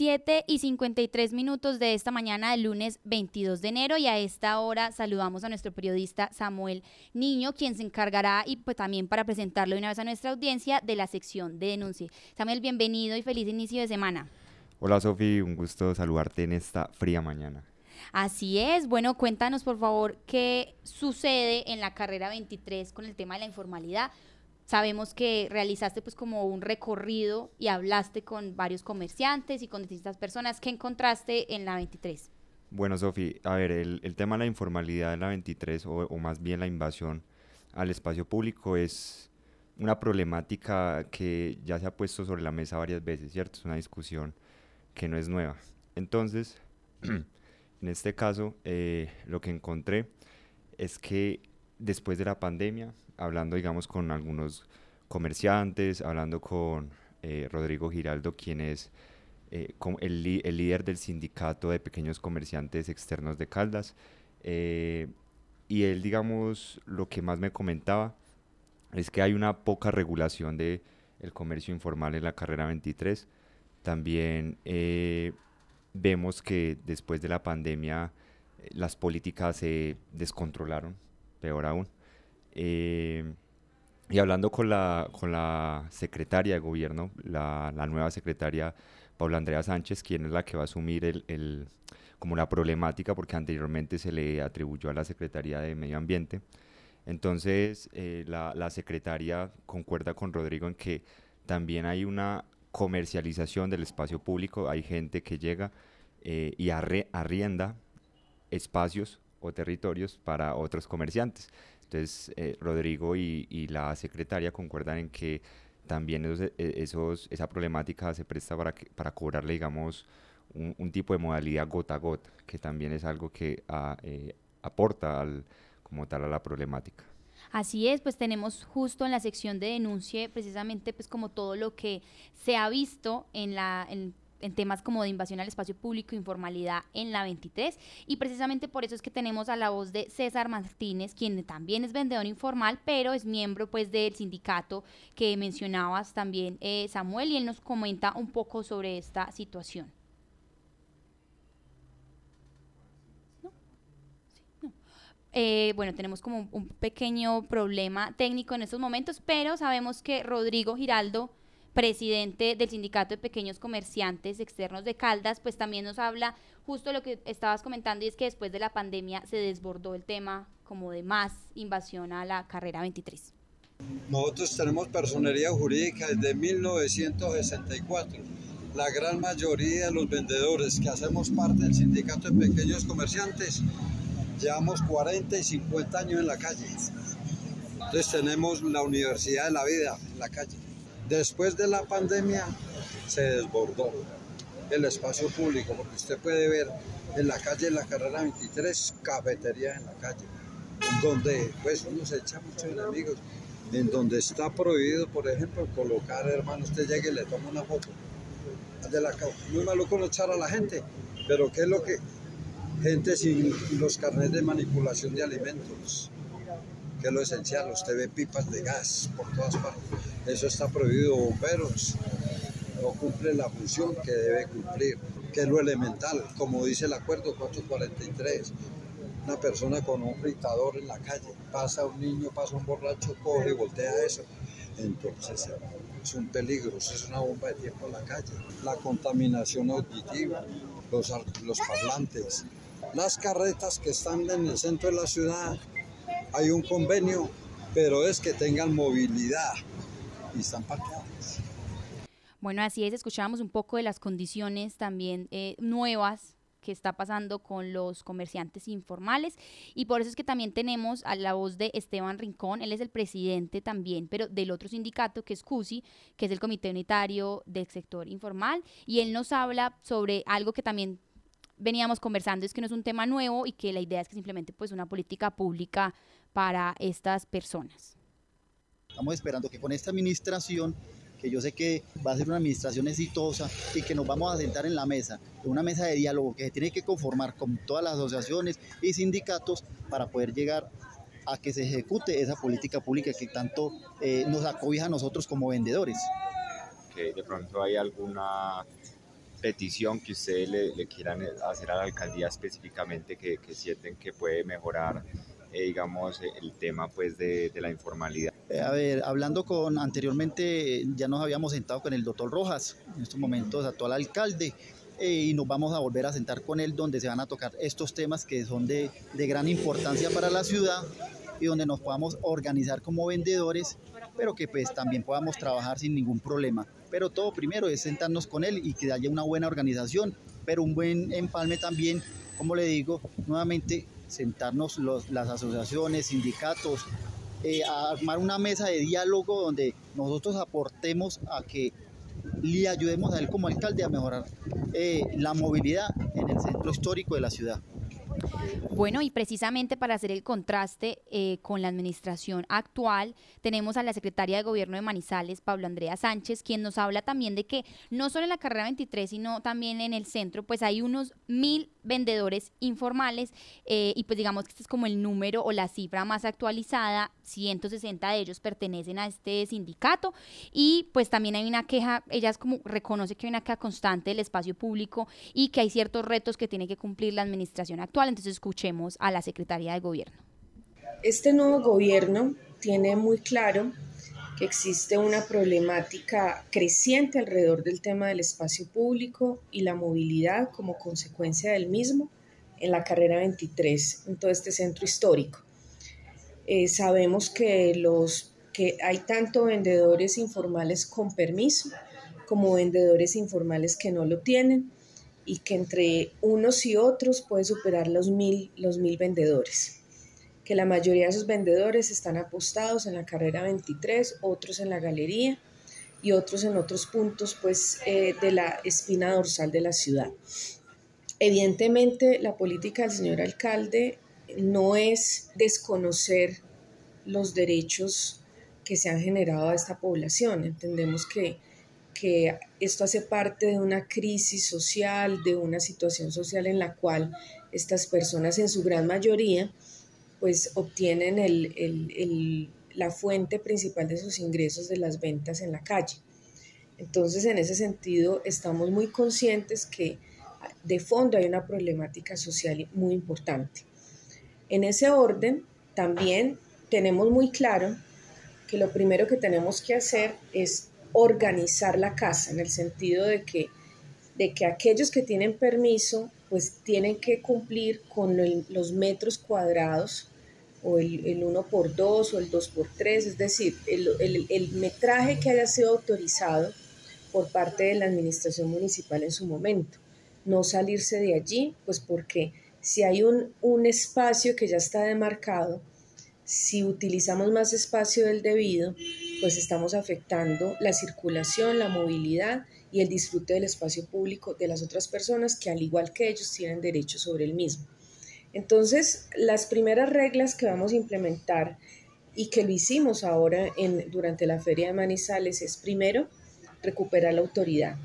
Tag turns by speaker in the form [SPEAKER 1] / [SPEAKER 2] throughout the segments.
[SPEAKER 1] 7 y 53 minutos de esta mañana del lunes 22 de enero y a esta hora saludamos a nuestro periodista Samuel Niño, quien se encargará y pues también para presentarlo una vez a nuestra audiencia de la sección de denuncia. Samuel, bienvenido y feliz inicio de semana.
[SPEAKER 2] Hola Sofi, un gusto saludarte en esta fría mañana.
[SPEAKER 1] Así es, bueno, cuéntanos por favor qué sucede en la carrera 23 con el tema de la informalidad. Sabemos que realizaste pues como un recorrido y hablaste con varios comerciantes y con distintas personas. ¿Qué encontraste en la 23?
[SPEAKER 2] Bueno, Sofi, a ver, el, tema de la informalidad en la 23 o, o, más bien la invasión al espacio público es una problemática que ya se ha puesto sobre la mesa varias veces, ¿cierto? Es una discusión que no es nueva. Entonces, en este caso, eh, lo que encontré es que después de la pandemia hablando, digamos, con algunos comerciantes, hablando con eh, Rodrigo Giraldo, quien es eh, el, líder del sindicato de pequeños comerciantes externos de Caldas. Eh, y él, digamos, lo que más me comentaba es que hay una poca regulación del el comercio informal en la carrera 23. También vemos que después de la pandemia las políticas se descontrolaron, peor aún. Eh, y hablando con la, con la secretaria de gobierno, la, nueva secretaria Paula Andrea Sánchez, quien es la que va a asumir el, como la problemática, porque anteriormente se le atribuyó a la Secretaría de Medio Ambiente. Entonces, eh, la, la, secretaria concuerda con Rodrigo en que también hay una comercialización del espacio público, hay gente que llega eh, y arrienda espacios o territorios para otros comerciantes. Entonces, eh, Rodrigo y, la secretaria concuerdan en que también e, esos, esa problemática se presta para, para cobrarle, digamos, un, tipo de modalidad gota a gota, que también es algo que ah, eh, aporta al, como tal a la problemática.
[SPEAKER 1] Así es, pues tenemos justo en la sección de denuncia precisamente pues como todo lo que se ha visto en la en temas como de invasión al espacio público, informalidad en la 23 y precisamente por eso es que tenemos a la voz de César Martínez, quien también es vendedor informal, pero es miembro pues del sindicato que mencionabas también eh, Samuel y él nos comenta un poco sobre esta situación. Eh, bueno, tenemos como un pequeño problema técnico en estos momentos, pero sabemos que Rodrigo Giraldo presidente del Sindicato de Pequeños Comerciantes Externos de Caldas, pues también nos habla justo lo que estabas comentando y es que después de la pandemia se desbordó el tema como de más invasión a la carrera 23.
[SPEAKER 3] Nosotros tenemos personería jurídica desde 1964. La gran mayoría de los vendedores que hacemos parte del Sindicato de Pequeños Comerciantes llevamos 40 y 50 años en la calle. Entonces tenemos la Universidad de la Vida en la calle. Después de la pandemia se desbordó el espacio público, porque usted puede ver en la calle, en la carrera 23, cafeterías en la calle, donde pues uno se echa muchos enemigos, en donde está prohibido, por ejemplo, colocar, hermano, usted llega y le toma una foto. De la, muy maluco no echar a la gente, pero ¿qué es lo que? Gente sin los carnets de manipulación de alimentos, que es lo esencial, usted ve pipas de gas por todas partes eso está prohibido, bomberos. No cumple la función que debe cumplir, que es lo elemental, como dice el acuerdo 443. Una persona con un fritador en la calle, pasa un niño, pasa un borracho, coge y voltea eso. Entonces es un peligro, es una bomba de tiempo en la calle. La contaminación auditiva, los, los parlantes, las carretas que están en el centro de la ciudad, hay un convenio, pero es que tengan movilidad, y están.
[SPEAKER 1] Bueno, así es, escuchábamos un poco de las condiciones también eh, nuevas que está pasando con los comerciantes informales y por eso es que también tenemos a la voz de Esteban Rincón, él es el presidente también, pero del otro sindicato que es CUSI, que es el Comité Unitario del Sector Informal y él nos habla sobre algo que también veníamos conversando, es que no es un tema nuevo y que la idea es que simplemente pues una política pública para estas personas.
[SPEAKER 4] Estamos esperando que con esta administración, que yo sé que va a ser una administración exitosa y que nos vamos a sentar en la mesa, en una mesa de diálogo que se tiene que conformar con todas las asociaciones y sindicatos para poder llegar a que se ejecute esa política pública que tanto eh, nos acobija a nosotros como vendedores.
[SPEAKER 2] Que de pronto hay alguna petición que ustedes le, quieran hacer a la alcaldía específicamente que, sienten que puede mejorar, eh, digamos, el tema pues de, la informalidad?
[SPEAKER 4] Eh, a ver, hablando con anteriormente, ya nos habíamos sentado con el doctor Rojas, en estos momentos actual alcalde, eh, y nos vamos a volver a sentar con él donde se van a tocar estos temas que son de, de gran importancia para la ciudad y donde nos podamos organizar como vendedores, pero que pues también podamos trabajar sin ningún problema. Pero todo primero es sentarnos con él y que haya una buena organización, pero un buen empalme también, como le digo, nuevamente sentarnos las asociaciones, sindicatos, eh, a armar una mesa de diálogo donde nosotros aportemos a que le ayudemos a él como alcalde a mejorar eh, la movilidad en el centro histórico de la ciudad.
[SPEAKER 1] Bueno, y precisamente para hacer el contraste eh, con la administración actual, tenemos a la secretaria de Gobierno de Manizales, Pablo Andrea Sánchez, quien nos habla también de que no solo en la carrera 23, sino también en el centro, pues hay unos mil vendedores informales eh, y pues digamos que este es como el número o la cifra más actualizada, 160 de ellos pertenecen a este sindicato y pues también hay una queja, ella es como reconoce que hay una queja constante del espacio público y que hay ciertos retos que tiene que cumplir la administración actual, entonces escuchemos a la Secretaría de Gobierno.
[SPEAKER 5] Este nuevo gobierno tiene muy claro existe una problemática creciente alrededor del tema del espacio público y la movilidad como consecuencia del mismo en la carrera 23, en todo este centro histórico. Eh, sabemos que, los, que hay tanto vendedores informales con permiso como vendedores informales que no lo tienen y que entre unos y otros puede superar los mil, los mil vendedores que la mayoría de esos vendedores están apostados en la carrera 23, otros en la galería y otros en otros puntos pues, eh, de la espina dorsal de la ciudad. Evidentemente, la política del señor alcalde no es desconocer los derechos que se han generado a esta población. Entendemos que, que esto hace parte de una crisis social, de una situación social en la cual estas personas en su gran mayoría pues obtienen la fuente principal de sus ingresos de las ventas en la calle. Entonces, en ese sentido, estamos muy conscientes que de fondo hay una problemática social muy importante. En ese orden, también tenemos muy claro que lo primero que tenemos que hacer es organizar la casa, en el sentido de que, de que aquellos que tienen permiso, pues tienen que cumplir con los metros cuadrados o el, el 1 por 2 o el 2 por 3 es decir, el, el, el, metraje que haya sido autorizado por parte de la administración municipal en su momento. No salirse de allí, pues porque si hay un, un espacio que ya está demarcado, si utilizamos más espacio del debido, pues estamos afectando la circulación, la movilidad y el disfrute del espacio público de las otras personas que al igual que ellos tienen derecho sobre el mismo. Entonces, las primeras reglas que vamos a implementar y que lo hicimos ahora en, durante la feria de Manizales es primero recuperar la autoridad.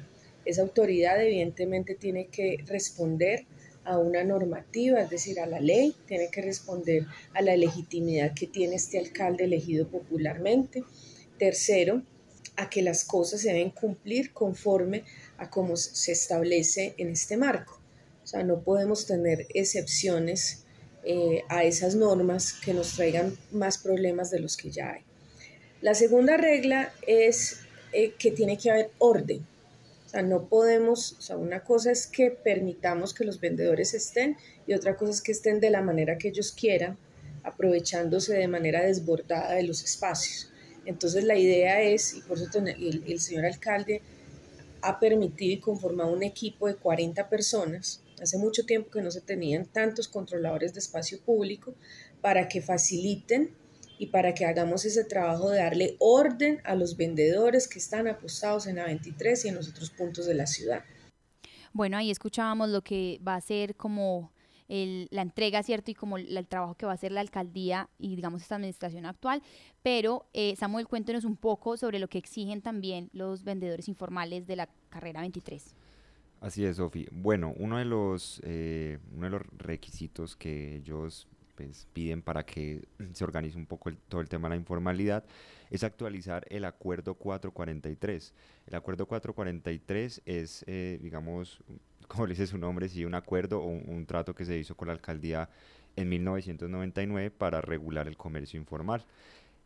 [SPEAKER 5] Esa autoridad evidentemente tiene que responder a una normativa, es decir, a la ley, tiene que responder a la legitimidad que tiene este alcalde elegido popularmente. Tercero, a que las cosas se deben cumplir conforme a cómo se establece en este marco. O sea, no podemos tener excepciones eh, a esas normas que nos traigan más problemas de los que ya hay. La segunda regla es eh, que tiene que haber orden. O sea, no podemos, o sea, una cosa es que permitamos que los vendedores estén y otra cosa es que estén de la manera que ellos quieran, aprovechándose de manera desbordada de los espacios. Entonces la idea es, y por eso el, señor alcalde ha permitido y conformado un equipo de 40 personas Hace mucho tiempo que no se tenían tantos controladores de espacio público para que faciliten y para que hagamos ese trabajo de darle orden a los vendedores que están apostados en la 23 y en los otros puntos de la ciudad.
[SPEAKER 1] Bueno, ahí escuchábamos lo que va a ser como la entrega, ¿cierto? Y como el trabajo que va a hacer la alcaldía y, digamos, esta administración actual. Pero, eh, Samuel, cuéntenos un poco sobre lo que exigen también los vendedores informales de la carrera 23.
[SPEAKER 2] Así es, Sofi. Bueno, uno de los, eh, uno de los requisitos que ellos pues, piden para que se organice un poco todo el tema de la informalidad, es actualizar el Acuerdo 443. El Acuerdo 443 es, eh, digamos, como dice su nombre, sí, un acuerdo o un, trato que se hizo con la alcaldía en 1999 para regular el comercio informal.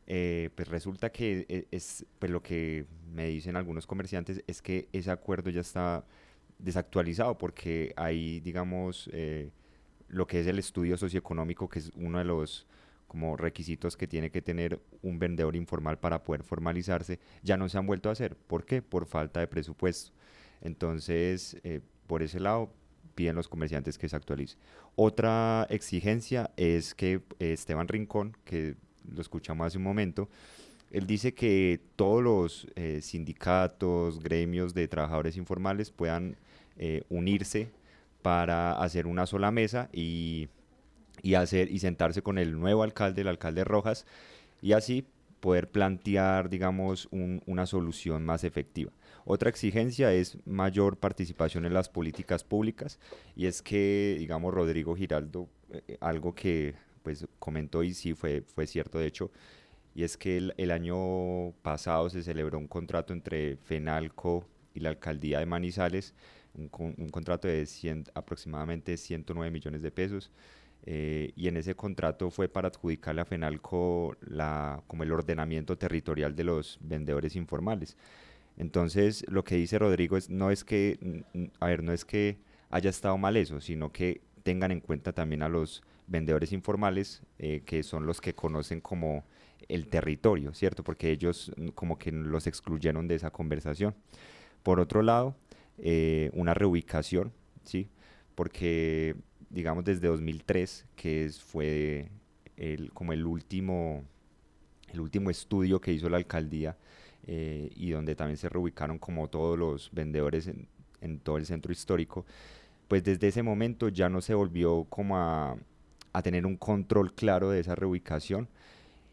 [SPEAKER 2] Eh, pues resulta que eh, es, pues lo que me dicen algunos comerciantes es que ese acuerdo ya está desactualizado porque hay, digamos, lo que es el estudio socioeconómico, que es uno de los como requisitos que tiene que tener un vendedor informal para poder formalizarse, ya no se han vuelto a hacer. ¿Por qué? Por falta de presupuesto. Entonces, eh, por ese lado, piden los comerciantes que se actualice. Otra exigencia es que eh, Esteban Rincón, que lo escuchamos hace un momento, él dice que todos los eh, sindicatos, gremios de trabajadores informales puedan unirse para hacer una sola mesa y, hacer, y sentarse con el nuevo alcalde, el alcalde Rojas, y así poder plantear, digamos, una solución más efectiva. Otra exigencia es mayor participación en las políticas públicas y es que, digamos, Rodrigo Giraldo, eh, algo que pues comentó y sí fue, fue cierto de hecho, y es que el, año pasado se celebró un contrato entre FENALCO y la alcaldía de Manizales un, contrato de aproximadamente 109 millones de pesos. Eh, y en ese contrato fue para adjudicarle a FENALCO la, como el ordenamiento territorial de los vendedores informales. Entonces, lo que dice Rodrigo es, no es que, a ver, no es que haya estado mal eso, sino que tengan en cuenta también a los vendedores informales, eh, que son los que conocen como el territorio, ¿cierto? Porque ellos como que los excluyeron de esa conversación. Por otro lado, eh, una reubicación, ¿sí? Porque, digamos, desde 2003, que es, fue el, como el último, el último estudio que hizo la alcaldía eh, y donde también se reubicaron como todos los vendedores en, todo el centro histórico, pues desde ese momento ya no se volvió como a, a tener un control claro de esa reubicación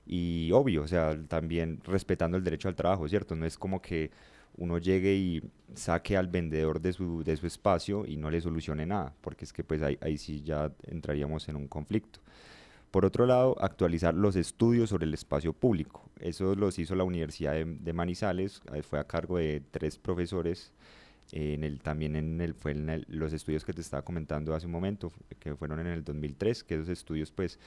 [SPEAKER 2] y obvio, o sea, también respetando el derecho al trabajo, ¿cierto? No es como que uno llegue y saque al vendedor de su, de su espacio y no le solucione nada, porque es que pues ahí, ahí sí ya entraríamos en un conflicto. Por otro lado, actualizar los estudios sobre el espacio público. Eso los hizo la Universidad de, Manizales, fue a cargo de tres profesores, en el, también en el, fue los estudios que te estaba comentando hace un momento, que fueron en el 2003, que esos estudios pues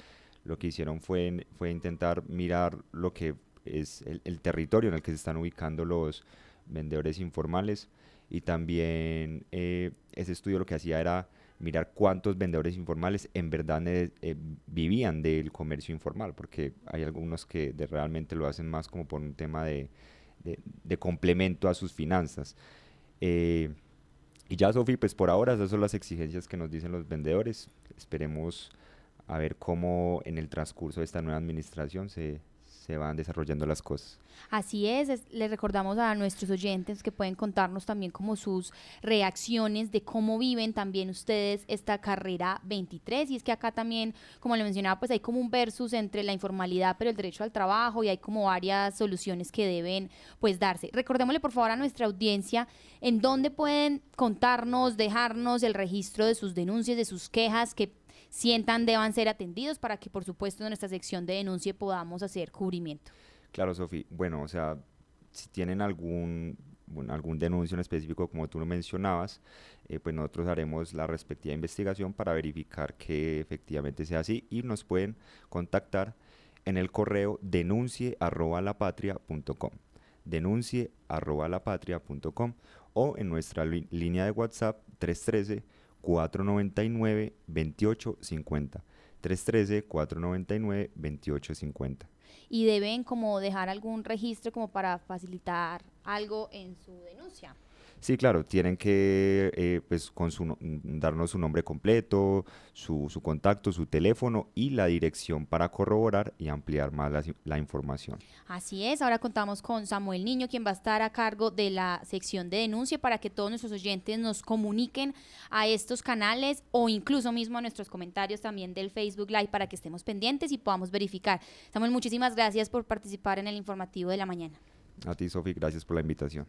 [SPEAKER 2] lo que hicieron fue, fue intentar mirar lo que es el territorio en el que se están ubicando los, vendedores informales y también eh, ese estudio lo que hacía era mirar cuántos vendedores informales en verdad eh, vivían del comercio informal, porque hay algunos que realmente lo hacen más como por un tema de, complemento a sus finanzas. Eh, y ya, Sofi, pues por ahora esas son las exigencias que nos dicen los vendedores. Esperemos a ver cómo en el transcurso de esta nueva administración se, se van desarrollando las cosas.
[SPEAKER 1] Así es, les recordamos a nuestros oyentes que pueden contarnos también como sus reacciones de cómo viven también ustedes esta carrera 23 y es que acá también, como le mencionaba, pues hay como un versus entre la informalidad pero el derecho al trabajo y hay como varias soluciones que deben pues darse. Recordémosle por favor a nuestra audiencia en dónde pueden contarnos, dejarnos el registro de sus denuncias, de sus quejas, que sientan deban ser atendidos para que por supuesto en nuestra sección de denuncia podamos hacer cubrimiento.
[SPEAKER 2] Claro, Sofi. Bueno, o sea, si tienen algún algún denuncio en específico, como tú lo mencionabas, eh, pues nosotros haremos la respectiva investigación para verificar que efectivamente sea así y nos pueden contactar en el correo denuncie arroba denuncie arroba o en nuestra línea de WhatsApp 313 499 2850. 313 499 2850.
[SPEAKER 1] Y deben como dejar algún registro como para facilitar algo en su denuncia.
[SPEAKER 2] Sí, claro, tienen que eh, pues, con su, darnos su nombre completo, su, su, contacto, su teléfono y la dirección para corroborar y ampliar más la, la, información.
[SPEAKER 1] Así es, ahora contamos con Samuel Niño, quien va a estar a cargo de la sección de denuncia para que todos nuestros oyentes nos comuniquen a estos canales o incluso mismo a nuestros comentarios también del Facebook Live para que estemos pendientes y podamos verificar. Samuel, muchísimas gracias por participar en el informativo de la mañana.
[SPEAKER 2] A ti, Sofi, gracias por la invitación.